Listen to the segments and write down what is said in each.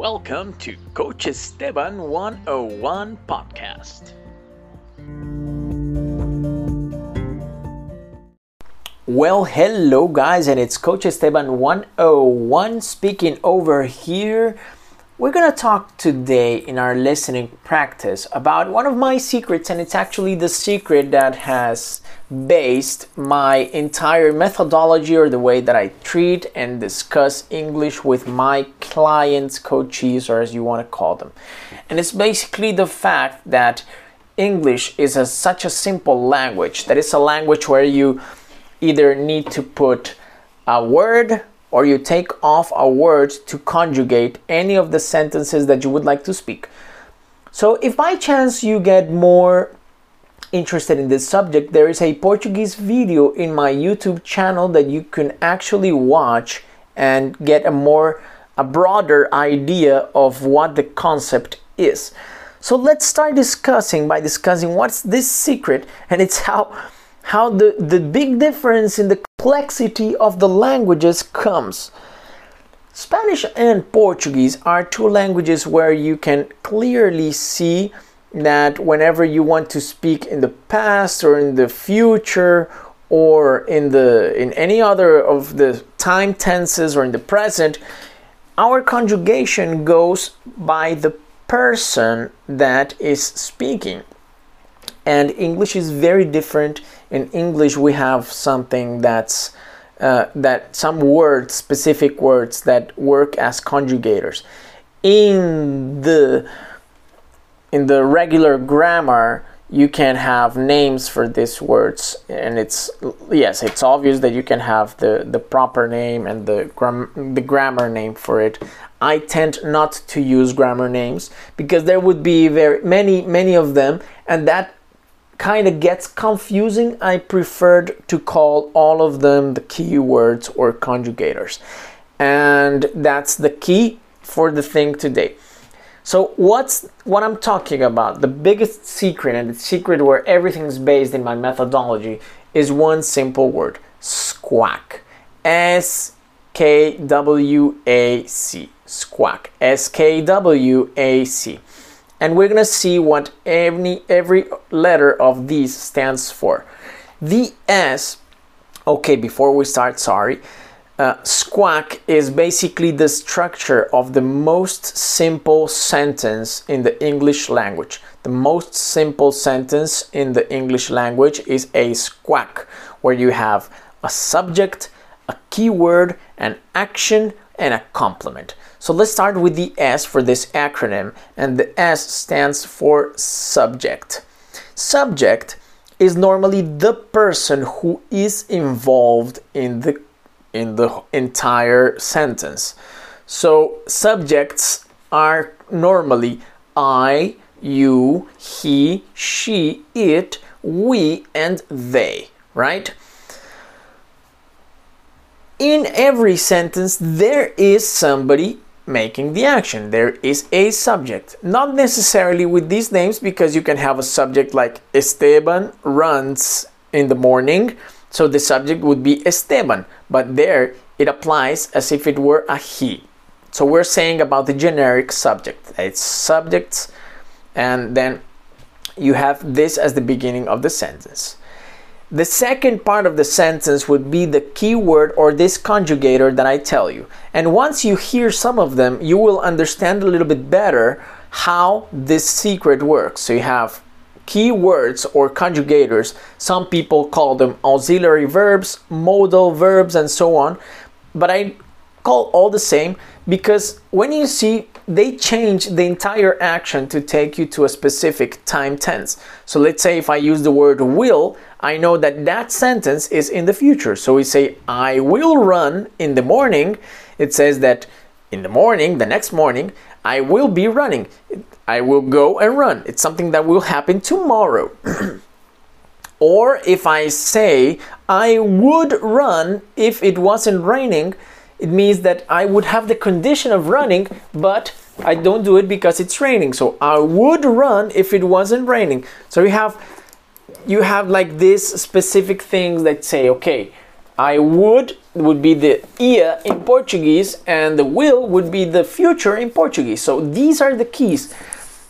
Welcome to Coach Esteban 101 podcast. Well, hello guys, and it's Coach Esteban 101 speaking over here. We're gonna talk today in our listening practice about one of my secrets, and it's actually the secret that has based my entire methodology or the way that I treat and discuss English with my clients, coaches, or as you want to call them. And it's basically the fact that English is a, such a simple language that it's a language where you either need to put a word or you take off a word to conjugate any of the sentences that you would like to speak. So, if by chance you get more interested in this subject, there is a Portuguese video in my YouTube channel that you can actually watch and get a more a broader idea of what the concept is. So let's start discussing by discussing what's this secret and it's how how the, the big difference in the complexity of the languages comes. Spanish and Portuguese are two languages where you can clearly see that whenever you want to speak in the past or in the future or in the in any other of the time tenses or in the present our conjugation goes by the person that is speaking and english is very different in english we have something that's uh, that some words specific words that work as conjugators. In the in the regular grammar you can have names for these words and it's yes it's obvious that you can have the the proper name and the gram- the grammar name for it. I tend not to use grammar names because there would be very many many of them and that kind of gets confusing i preferred to call all of them the keywords or conjugators and that's the key for the thing today so what's what I'm talking about? The biggest secret and the secret where everything is based in my methodology is one simple word: squack. S K W A C. Squack. S K W A C. And we're gonna see what every every letter of these stands for. The S. Okay, before we start, sorry. Uh, is basically the structure of the most simple sentence in the English language. The most simple sentence in the English language is a squack, where you have a subject, a keyword, an action, and a complement. So let's start with the S for this acronym, and the S stands for subject. Subject is normally the person who is involved in the in the entire sentence. So subjects are normally I, you, he, she, it, we, and they, right? In every sentence, there is somebody making the action. There is a subject. Not necessarily with these names, because you can have a subject like Esteban runs in the morning so the subject would be Esteban, but there it applies as if it were a he. So we're saying about the generic subject. It's subjects, and then you have this as the beginning of the sentence. The second part of the sentence would be the keyword or this conjugator that I tell you. And once you hear some of them, you will understand a little bit better how this secret works. So you have keywords or conjugators. Some people call them auxiliary verbs, modal verbs, and so on. But I call all the same because when you see they change the entire action to take you to a specific time tense. So let's say if I use the word will, I know that that sentence is in the future. So we say I will run in the morning. It says that in the morning, the next morning, I will be running. I will go and run. It's something that will happen tomorrow. or if I say I would run if it wasn't raining, it means that I would have the condition of running, but I don't do it because it's raining. So I would run if it wasn't raining. So you have you have like this specific things that say, okay, I would would be the ia in Portuguese, and the will would be the future in Portuguese. So these are the keys.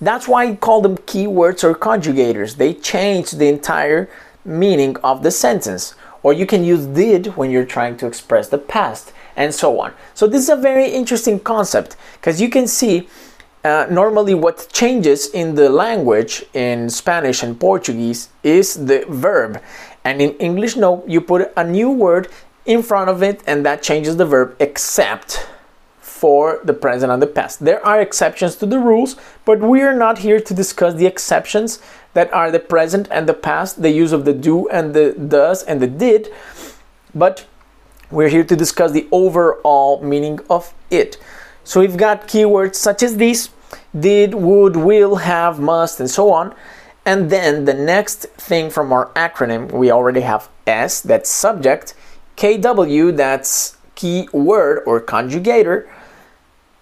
That's why I call them keywords or conjugators. They change the entire meaning of the sentence. Or you can use did when you're trying to express the past, and so on. So this is a very interesting concept because you can see uh, normally what changes in the language in Spanish and Portuguese is the verb. And in English, no, you put a new word in front of it and that changes the verb except for the present and the past. There are exceptions to the rules, but we are not here to discuss the exceptions that are the present and the past, the use of the do and the does and the did, but we're here to discuss the overall meaning of it. So we've got keywords such as these did, would, will, have, must, and so on. And then the next thing from our acronym, we already have S, that's subject, KW, that's key word or conjugator,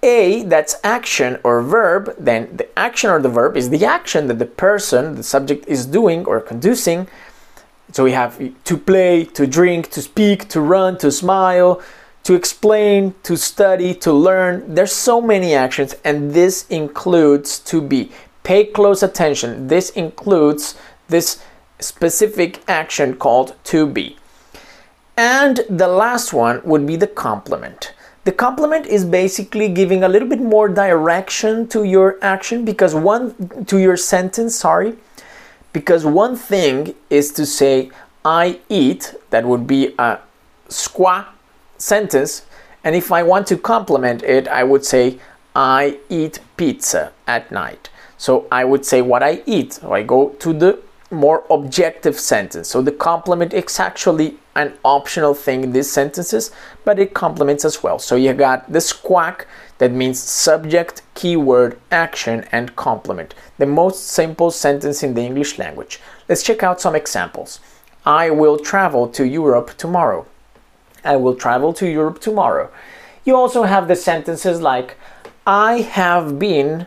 A, that's action or verb, then the action or the verb is the action that the person, the subject, is doing or conducing. So we have to play, to drink, to speak, to run, to smile, to explain, to study, to learn. There's so many actions, and this includes to be. Pay close attention. This includes this specific action called to be. And the last one would be the complement. The complement is basically giving a little bit more direction to your action because one to your sentence, sorry. Because one thing is to say I eat, that would be a squa sentence. And if I want to complement it, I would say, I eat pizza at night. So I would say what I eat. So I go to the more objective sentence. So the complement is actually an optional thing in these sentences, but it complements as well. So you got the squawk that means subject, keyword, action, and complement. The most simple sentence in the English language. Let's check out some examples. I will travel to Europe tomorrow. I will travel to Europe tomorrow. You also have the sentences like, I have been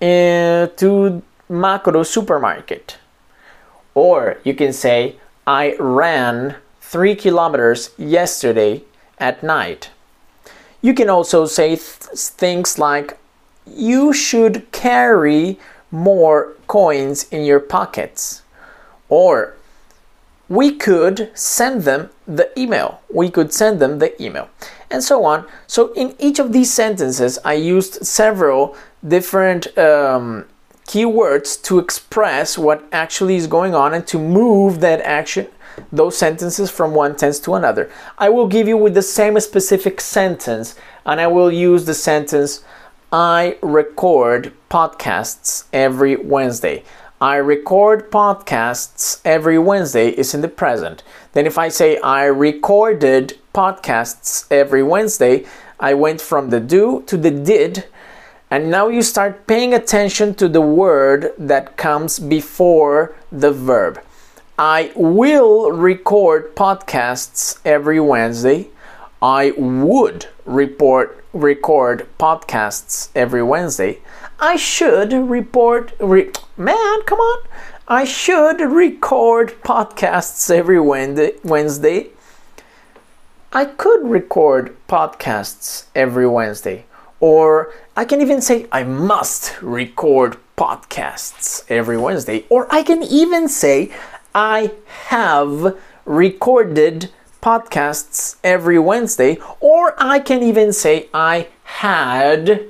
uh, to Makro supermarket. Or you can say, I ran three kilometers yesterday at night. You can also say th- things like, you should carry more coins in your pockets. Or we could send them the email. We could send them the email, and so on. So, in each of these sentences, I used several different um, keywords to express what actually is going on and to move that action, those sentences from one tense to another. I will give you with the same specific sentence, and I will use the sentence I record podcasts every Wednesday. I record podcasts every Wednesday is in the present. Then if I say I recorded podcasts every Wednesday, I went from the do to the did. And now you start paying attention to the word that comes before the verb. I will record podcasts every Wednesday. I would report record podcasts every Wednesday. I should report. Re- Man, come on! I should record podcasts every Wednesday. I could record podcasts every Wednesday. Or I can even say I must record podcasts every Wednesday. Or I can even say I have recorded podcasts every Wednesday. Or I can even say I had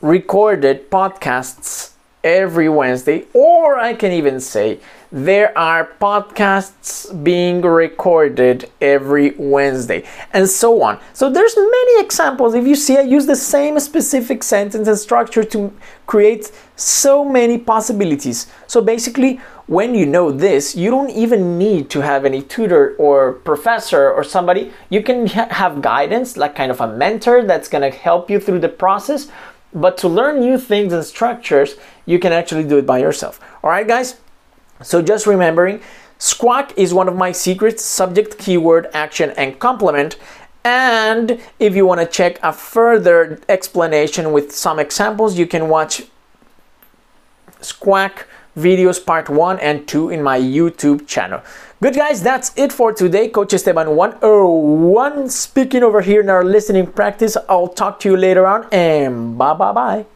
recorded podcasts every Wednesday, or I can even say there are podcasts being recorded every Wednesday, and so on. So there's many examples. If you see, I use the same specific sentence and structure to create so many possibilities. So basically, when you know this, you don't even need to have any tutor or professor or somebody. You can ha- have guidance, like kind of a mentor that's to help you through the process. But to learn new things and structures, you can actually do it by yourself. All right, guys? So just remembering, squawk is one of my secrets subject, keyword, action, and complement. And if you want to check a further explanation with some examples, you can watch Squawk videos part 1 and 2 in my YouTube channel. Good guys, that's it for today. Coach Esteban 101 er, speaking over here in our listening practice. I'll talk to you later on and bye bye bye.